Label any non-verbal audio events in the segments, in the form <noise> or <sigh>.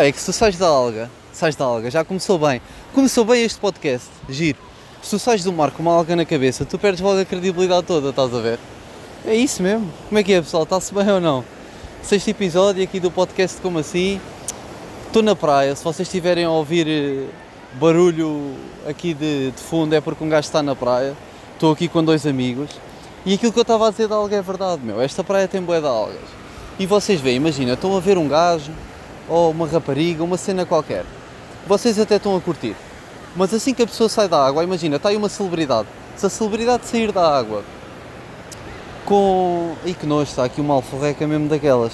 Pá, é que se tu sais da alga, sais da alga, já começou bem. Começou bem este podcast, giro. Se tu sais do mar com uma alga na cabeça, tu perdes logo a credibilidade toda, estás a ver? É isso mesmo. Como é que é, pessoal? Está-se bem ou não? Sexto episódio aqui do podcast Como Assim. Estou na praia, se vocês estiverem a ouvir eh, barulho aqui de, de fundo é porque um gajo está na praia. Estou aqui com dois amigos. E aquilo que eu estava a dizer da alga é verdade, meu. Esta praia tem bué de algas. E vocês veem, imagina, estão a ver um gajo, ou uma rapariga, uma cena qualquer. Vocês até estão a curtir. Mas assim que a pessoa sai da água, imagina, está aí uma celebridade. Se a celebridade sair da água com. e que nojo, está aqui uma alforreca mesmo daquelas.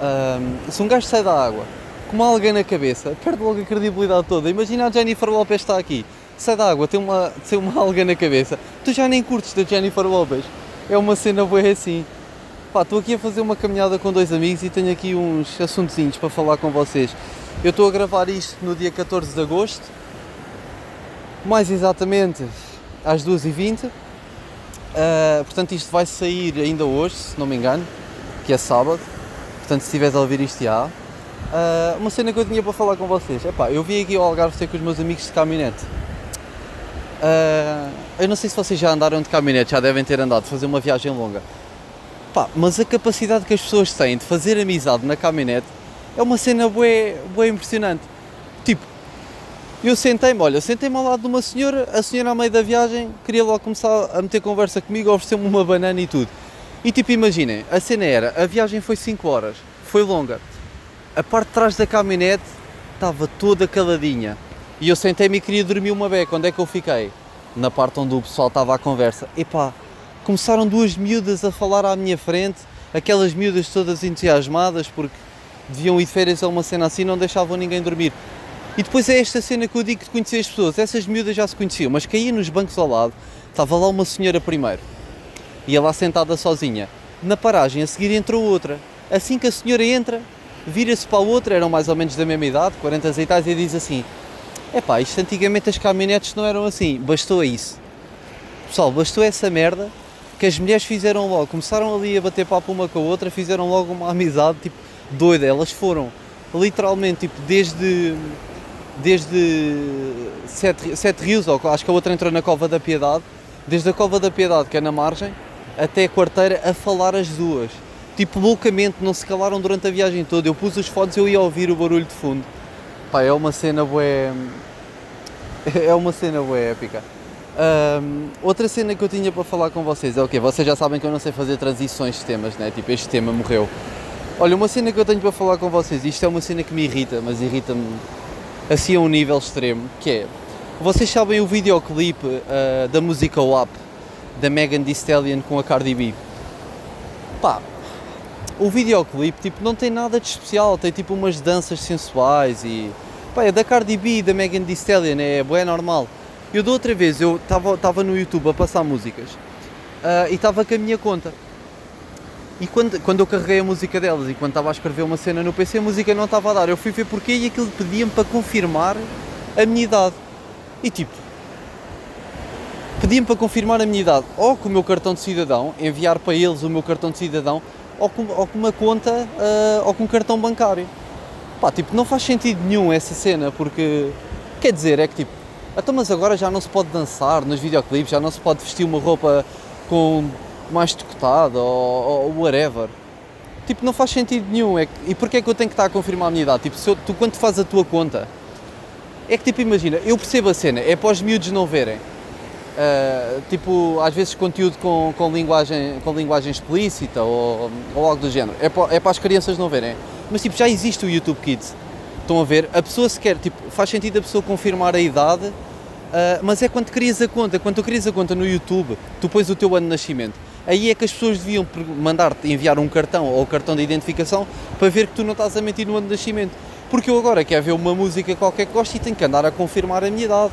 Ahm, se um gajo sai da água com uma alga na cabeça, perde logo a credibilidade toda. Imagina a Jennifer Lopez está aqui, sai da água, tem uma, <laughs> tem uma alga na cabeça, tu já nem curtes da Jennifer Lopez. É uma cena boa assim. Pá, estou aqui a fazer uma caminhada com dois amigos e tenho aqui uns assuntozinhos para falar com vocês. Eu estou a gravar isto no dia 14 de agosto, mais exatamente às 2h20. Uh, portanto, isto vai sair ainda hoje, se não me engano, que é sábado. Portanto, se estiveres a ouvir isto já. Uh, uma cena que eu tinha para falar com vocês. Epá, eu vim aqui ao Algarve ter com os meus amigos de caminhonete. Uh, eu não sei se vocês já andaram de caminhonete, já devem ter andado, fazer uma viagem longa. Pá, mas a capacidade que as pessoas têm de fazer amizade na caminhonete é uma cena bué, bué impressionante. Tipo, eu sentei-me, olha, sentei-me ao lado de uma senhora, a senhora ao meio da viagem queria logo começar a meter conversa comigo, ofereceu-me uma banana e tudo. E tipo, imaginem, a cena era, a viagem foi 5 horas, foi longa. A parte de trás da caminhonete estava toda caladinha. E eu sentei-me e queria dormir uma beca. Onde é que eu fiquei? Na parte onde o pessoal estava à conversa. Epá, começaram duas miúdas a falar à minha frente, aquelas miúdas todas entusiasmadas porque deviam ir de férias a uma cena assim, não deixavam ninguém dormir. E depois é esta cena que eu digo de conhecer as pessoas. Essas miúdas já se conheciam, mas caía nos bancos ao lado, estava lá uma senhora primeiro, ia lá sentada sozinha. Na paragem a seguir entrou outra. Assim que a senhora entra, vira-se para a outra, eram mais ou menos da mesma idade, 40 e tais, e diz assim: Epá, isto antigamente as caminhonetes não eram assim, bastou isso. Pessoal, bastou essa merda que as mulheres fizeram logo, começaram ali a bater papo uma com a outra, fizeram logo uma amizade, tipo, doida. Elas foram literalmente, tipo, desde. Desde Sete, Sete Rios, ou acho que a outra entrou na Cova da Piedade, desde a Cova da Piedade, que é na margem, até a quarteira, a falar as duas. Tipo, loucamente, não se calaram durante a viagem toda. Eu pus os fones e eu ia ouvir o barulho de fundo. Pá, é uma cena bué. É uma cena bué épica. Um, outra cena que eu tinha para falar com vocês é o quê? Vocês já sabem que eu não sei fazer transições de temas, né? Tipo, este tema morreu. Olha, uma cena que eu tenho para falar com vocês, isto é uma cena que me irrita, mas irrita-me assim a um nível extremo, que é, vocês sabem o videoclipe uh, da música WAP, da Megan Thee Stallion com a Cardi B? Pá, o videoclipe, tipo, não tem nada de especial, tem tipo umas danças sensuais e... Pá, é da Cardi B e da Megan Thee Stallion, é, é normal. Eu da outra vez, eu estava no YouTube a passar músicas uh, e estava com a minha conta. E quando, quando eu carreguei a música delas e quando estava a escrever uma cena no PC, a música não estava a dar. Eu fui ver porquê e aquilo pedia-me para confirmar a minha idade. E tipo, pedia-me para confirmar a minha idade, ou com o meu cartão de cidadão, enviar para eles o meu cartão de cidadão, ou com, ou com uma conta, uh, ou com um cartão bancário. Pá, tipo, não faz sentido nenhum essa cena, porque, quer dizer, é que tipo, então, mas agora já não se pode dançar nos videoclipes, já não se pode vestir uma roupa com mais decotada ou, ou whatever. Tipo, não faz sentido nenhum. É que, e porquê é que eu tenho que estar a confirmar a minha idade? Tipo, eu, tu quando fazes a tua conta, é que tipo, imagina, eu percebo a cena, é para os miúdos não verem. Uh, tipo, às vezes conteúdo com, com, linguagem, com linguagem explícita ou, ou algo do género. É para, é para as crianças não verem. Mas tipo, já existe o YouTube Kids. Estão a ver? A pessoa sequer, tipo, faz sentido a pessoa confirmar a idade, uh, mas é quando crias a conta. Quando tu crias a conta no YouTube, tu pões o teu ano de nascimento. Aí é que as pessoas deviam mandar-te enviar um cartão ou cartão de identificação para ver que tu não estás a mentir no ano de nascimento. Porque eu agora quero ver uma música qualquer que gosto e tenho que andar a confirmar a minha idade.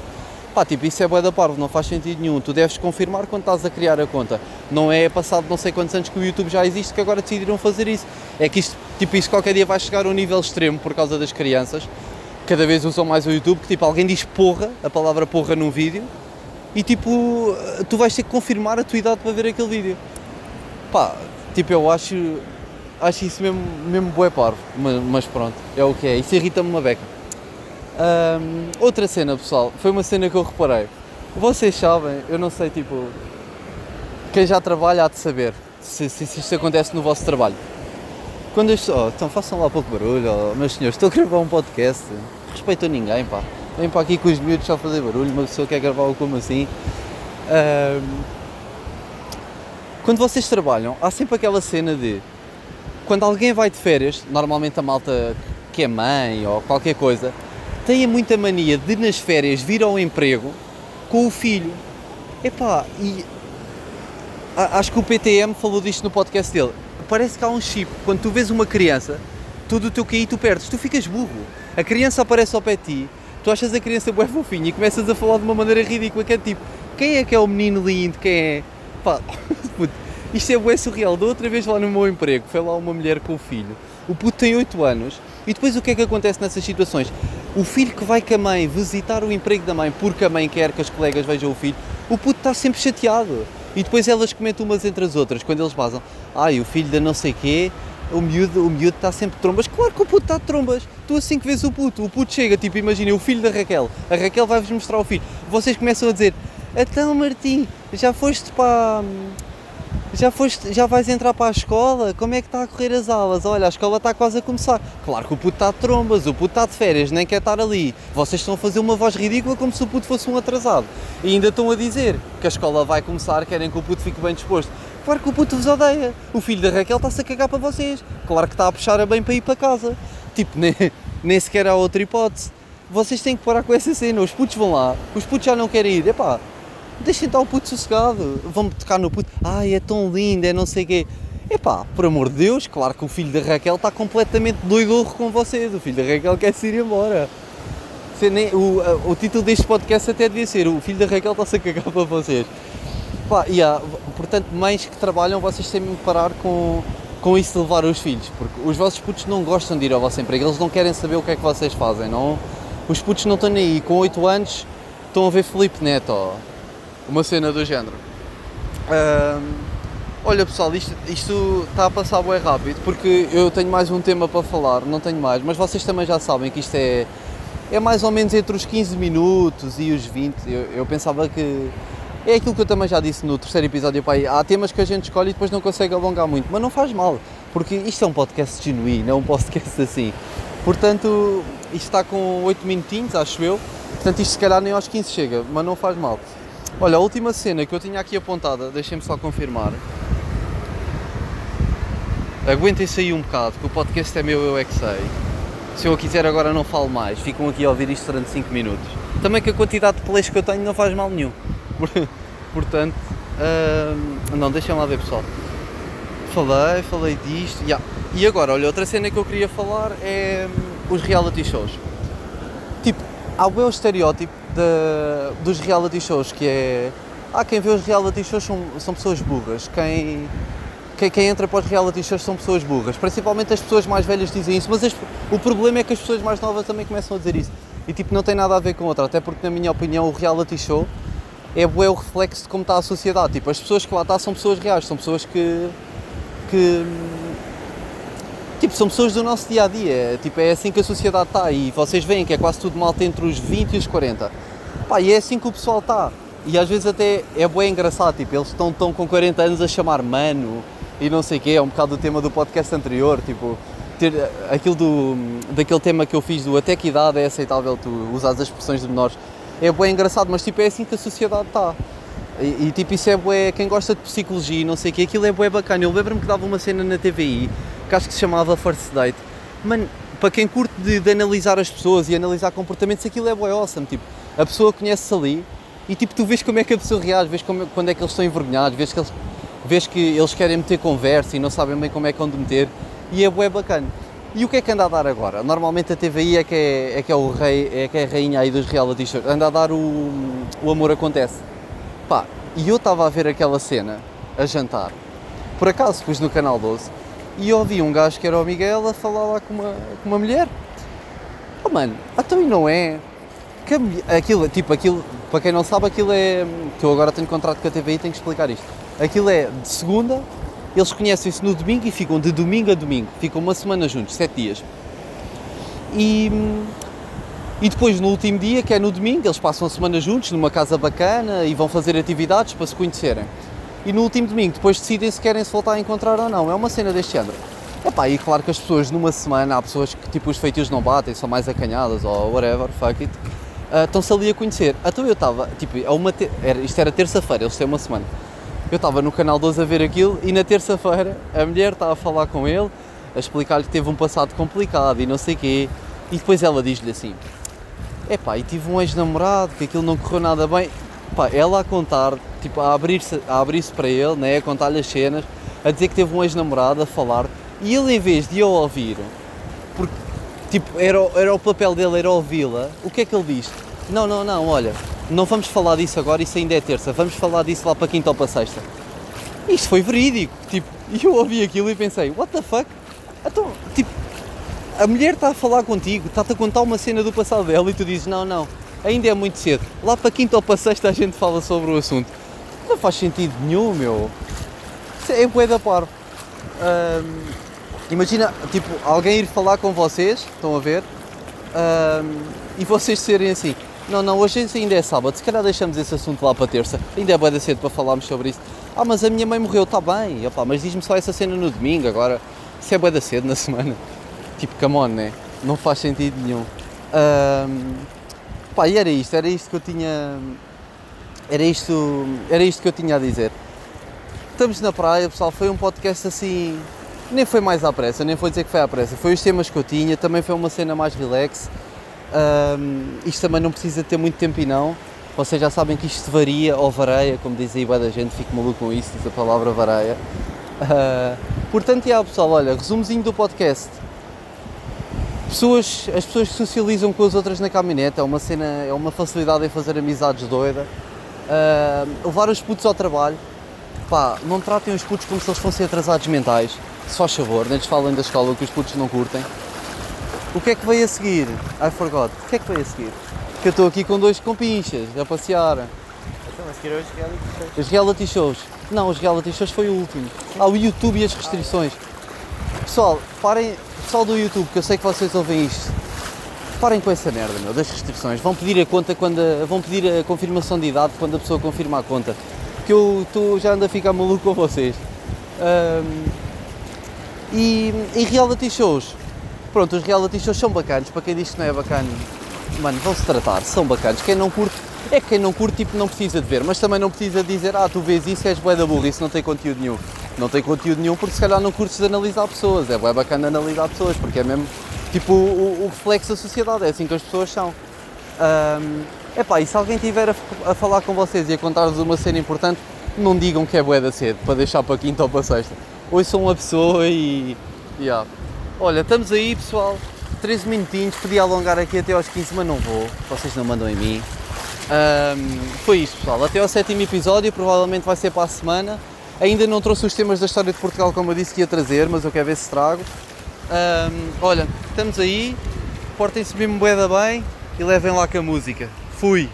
Pá, tipo, isso é bué da parvo, não faz sentido nenhum. Tu deves confirmar quando estás a criar a conta. Não é passado não sei quantos anos que o YouTube já existe que agora decidiram fazer isso. É que isto, tipo, isto qualquer dia vai chegar a um nível extremo por causa das crianças. Cada vez usam mais o YouTube, que tipo, alguém diz porra, a palavra porra num vídeo, e tipo, tu vais ter que confirmar a tua idade para ver aquele vídeo. Pá, tipo, eu acho. acho isso mesmo, mesmo bué parvo, mas, mas pronto, é o que é, isso irrita-me uma beca. Ahm, outra cena, pessoal, foi uma cena que eu reparei. Vocês sabem, eu não sei, tipo, quem já trabalha há de saber se, se, se isto acontece no vosso trabalho. Quando as oh, então façam lá pouco barulho, oh, meus senhores, estou a gravar um podcast, respeito a ninguém, pá. Vem para aqui com os miúdos só fazer barulho, uma pessoa quer gravar o como assim. Ahm, quando vocês trabalham, há sempre aquela cena de quando alguém vai de férias, normalmente a malta que é mãe ou qualquer coisa, tem muita mania de nas férias vir ao emprego com o filho. Epá, e acho que o PTM falou disto no podcast dele. Parece que há um chip. Quando tu vês uma criança, tudo o teu QI tu perdes, tu ficas burro. A criança aparece ao pé de ti, tu achas a criança bué fofinha e começas a falar de uma maneira ridícula, que é tipo, quem é que é o menino lindo, quem é... Pá, <laughs> puto, isto é bué surreal. Da outra vez lá no meu emprego, foi lá uma mulher com o filho. O puto tem 8 anos e depois o que é que acontece nessas situações? O filho que vai com a mãe visitar o emprego da mãe porque a mãe quer que as colegas vejam o filho, o puto está sempre chateado. E depois elas comentam umas entre as outras, quando eles basam, ai, o filho da não sei quê, o miúdo, o miúdo está sempre de trombas. Claro que o puto está de trombas. Tu assim que vês o puto, o puto chega, tipo, imaginem, o filho da Raquel. A Raquel vai-vos mostrar o filho. Vocês começam a dizer, então Martim, já foste para... Já, foste, já vais entrar para a escola? Como é que está a correr as aulas? Olha, a escola está quase a começar. Claro que o puto está de trombas, o puto está de férias, nem quer estar ali. Vocês estão a fazer uma voz ridícula como se o puto fosse um atrasado. E ainda estão a dizer que a escola vai começar, querem que o puto fique bem disposto. Claro que o puto vos odeia. O filho da Raquel está-se a cagar para vocês. Claro que está a puxar a bem para ir para casa. Tipo, <laughs> nem, nem sequer há outra hipótese. Vocês têm que parar com essa cena. Os putos vão lá, os putos já não querem ir. Epá, deixem estar o puto sossegado. Vão-me tocar no puto. Ai, é tão lindo, é não sei o quê. Epá, por amor de Deus, claro que o filho da Raquel está completamente doidorro com vocês. O filho da Raquel quer se ir embora. Nem- o, o título deste podcast até devia ser O filho da Raquel está-se a cagar para vocês. Pá, yeah, portanto, mães que trabalham, vocês têm de parar com, com isso de levar os filhos, porque os vossos putos não gostam de ir ao vosso emprego, eles não querem saber o que é que vocês fazem, não? Os putos não estão nem aí, com 8 anos estão a ver Felipe Neto, uma cena do género. Olha pessoal, isto, isto está a passar bem rápido, porque eu tenho mais um tema para falar, não tenho mais, mas vocês também já sabem que isto é, é mais ou menos entre os 15 minutos e os 20, eu, eu pensava que é aquilo que eu também já disse no terceiro episódio, pai. Há temas que a gente escolhe e depois não consegue alongar muito, mas não faz mal, porque isto é um podcast genuíno, é um podcast assim. Portanto, isto está com 8 minutinhos, acho eu. Portanto, isto se calhar nem aos 15 chega, mas não faz mal. Olha, a última cena que eu tinha aqui apontada, deixem-me só confirmar. Aguentem-se aí um bocado, que o podcast é meu, eu é que sei. Se eu quiser agora não falo mais, ficam aqui a ouvir isto durante 5 minutos. Também que a quantidade de plays que eu tenho não faz mal nenhum. <laughs> Portanto, hum, não, deixem lá ver pessoal. Falei, falei disto. yeah. E agora, olha, outra cena que eu queria falar é os reality shows. Tipo, há o meu estereótipo de- dos reality shows que é. Há quem vê os reality shows são, são pessoas burras. Quem, quem, quem entra para os reality shows são pessoas burras. Principalmente as pessoas mais velhas dizem isso, mas as- o problema é que as pessoas mais novas também começam a dizer isso. E tipo, não tem nada a ver com outra, até porque na minha opinião o reality show é o reflexo de como está a sociedade. Tipo, as pessoas que lá estão são pessoas reais, são pessoas que. que tipo, são pessoas do nosso dia a dia. Tipo, é assim que a sociedade está. E vocês veem que é quase tudo malta entre os 20 e os 40. Pá, e é assim que o pessoal está. E às vezes até é bué engraçado. Tipo, eles estão, estão com 40 anos a chamar mano e não sei o quê. É um bocado o tema do podcast anterior. Tipo, ter aquilo do, daquele tema que eu fiz do até que idade é aceitável tu usar as expressões de menores. É bué engraçado, mas tipo, é assim que a sociedade está. E, e, tipo, isso é bué, quem gosta de psicologia e não sei o quê, aquilo é bué bacana. Eu lembro-me que dava uma cena na TVI, que acho que se chamava First Date. Mano, para quem curte de, de analisar as pessoas e analisar comportamentos, aquilo é bué awesome. Tipo, a pessoa conhece-se ali e tipo, tu vês como é que a pessoa reage, vês como, quando é que eles estão envergonhados, vês que, eles, vês que eles querem meter conversa e não sabem bem como é que vão meter. E é bué bacana. E o que é que anda a dar agora? Normalmente a TVI é que é, é que é o rei, é que é a rainha aí dos reality shows. Anda a dar o, o Amor Acontece. Pá, e eu estava a ver aquela cena, a jantar. Por acaso pus no canal 12 e ouvi um gajo que era o Miguel a falar lá com uma, com uma mulher. Oh mano, então e não é? Que mulher- aquilo, tipo, aquilo, para quem não sabe, aquilo é. que eu agora tenho contrato com a TVI e tenho que explicar isto. Aquilo é de segunda Eles conhecem-se no domingo e ficam de domingo a domingo. Ficam uma semana juntos, sete dias. E, e depois, no último dia, que é no domingo, eles passam a semana juntos numa casa bacana e vão fazer atividades para se conhecerem. E no último domingo, depois decidem se querem se voltar a encontrar ou não. É uma cena deste género. Epá, e claro que as pessoas numa semana, há pessoas que tipo os feitios não batem, são mais acanhadas ou whatever, fuck it, uh, estão-se ali a conhecer. Então eu estava, tipo, a uma te... era, isto era terça-feira, eles têm uma semana. Eu estava no canal 12 a ver aquilo e na terça-feira a mulher estava a falar com ele, a explicar-lhe que teve um passado complicado e não sei quê, e depois ela diz-lhe assim: Epá, e tive um ex-namorado, que aquilo não correu nada bem. Ela a contar, tipo, a abrir-se abrir para ele, né, a contar-lhe as cenas, a dizer que teve um ex-namorado, a falar, e ele em vez de eu ouvir, porque, tipo, era, era o papel dele, era ouvi-la, o que é que ele diz? Não, não, não, olha, não vamos falar disso agora, isso ainda é terça, vamos falar disso lá para quinta ou para sexta. Isto foi verídico, tipo, <laughs> e eu ouvi aquilo e pensei, what the fuck? Então, tipo, a mulher está a falar contigo, está-te a contar uma cena do passado dela e tu dizes, não, não, ainda é muito cedo, lá para quinta ou para sexta a gente fala sobre o assunto. Não faz sentido nenhum, meu. Isso é bué da parvo. imagina, tipo, alguém ir falar com vocês, estão a ver, e vocês serem assim, não, não, hoje ainda é sábado, se calhar deixamos esse assunto lá para terça, ainda é bué da cedo para falarmos sobre isso. Ah, mas a minha mãe morreu, está bem, Opa, mas diz-me só essa cena no domingo, agora, se é bué da cedo na semana. <laughs> Tipo, come on, né? Não faz sentido nenhum. Um, pá, e era isto, era isto que eu tinha. Era isto, era isto que eu tinha a dizer. Estamos na praia, pessoal, foi um podcast assim. Nem foi mais à pressa, nem foi dizer que foi à pressa. Foi os temas que eu tinha, também foi uma cena mais relax. Um, isto também não precisa ter muito tempo e não. Vocês já sabem que isto varia ou vareia, como diz aí da gente, fico maluco com isso, diz a palavra vareia. Uh, portanto, yeah, pessoal, olha, resumozinho do podcast. Pessoas, as pessoas socializam com as outras na caminhonete, é uma cena, é uma facilidade em fazer amizades doida. Uh, levar os putos ao trabalho, pá, não tratem os putos como se eles fossem atrasados mentais, se faz favor, nem lhes falem da escola que os putos não curtem. O que é que veio a seguir? I forgot. O que é que veio a seguir? Que eu estou aqui com dois compinchas a passear. Então, a seguir os reality shows. Os reality shows. Não, os reality shows foi o último. Ah, o YouTube e as restrições. Pessoal, parem, pessoal do YouTube, que eu sei que vocês ouvem isto, parem com essa merda, meu, das restrições. Vão pedir a conta quando. Vão pedir a confirmação de idade quando a pessoa confirma a conta. Que eu tô, já ando a ficar maluco com vocês. Um, e, e reality shows. Pronto, os reality shows são bacanas. Para quem diz que não é bacana, mano, vão-se tratar, são bacanas. Quem não curte, é que quem não curte, tipo, não precisa de ver. Mas também não precisa dizer, ah, tu vês isso, és bué da burra, isso não tem conteúdo nenhum não tem conteúdo nenhum porque se calhar não curtes de analisar pessoas. É bem bacana analisar pessoas porque é mesmo tipo o, o reflexo da sociedade, é assim que as pessoas são. Um, epá, e se alguém estiver a, a, falar com vocês e a contar-vos uma cena importante, não digam que é bué da cedo, para deixar para quinta ou para sexta. Hoje sou uma pessoa e. Yeah. Olha, estamos aí pessoal, 13 minutinhos, podia alongar aqui até aos 15, mas não vou, vocês não mandam em mim. Um, foi isto pessoal, até ao sétimo episódio, provavelmente vai ser para a semana. Ainda não trouxe os temas da história de Portugal como eu disse que ia trazer, mas eu quero ver se trago. Um, olha, estamos aí, portem-se mesmo bué bem e levem lá com a música. Fui!